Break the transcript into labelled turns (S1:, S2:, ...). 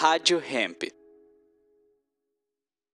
S1: Rádio Hemp.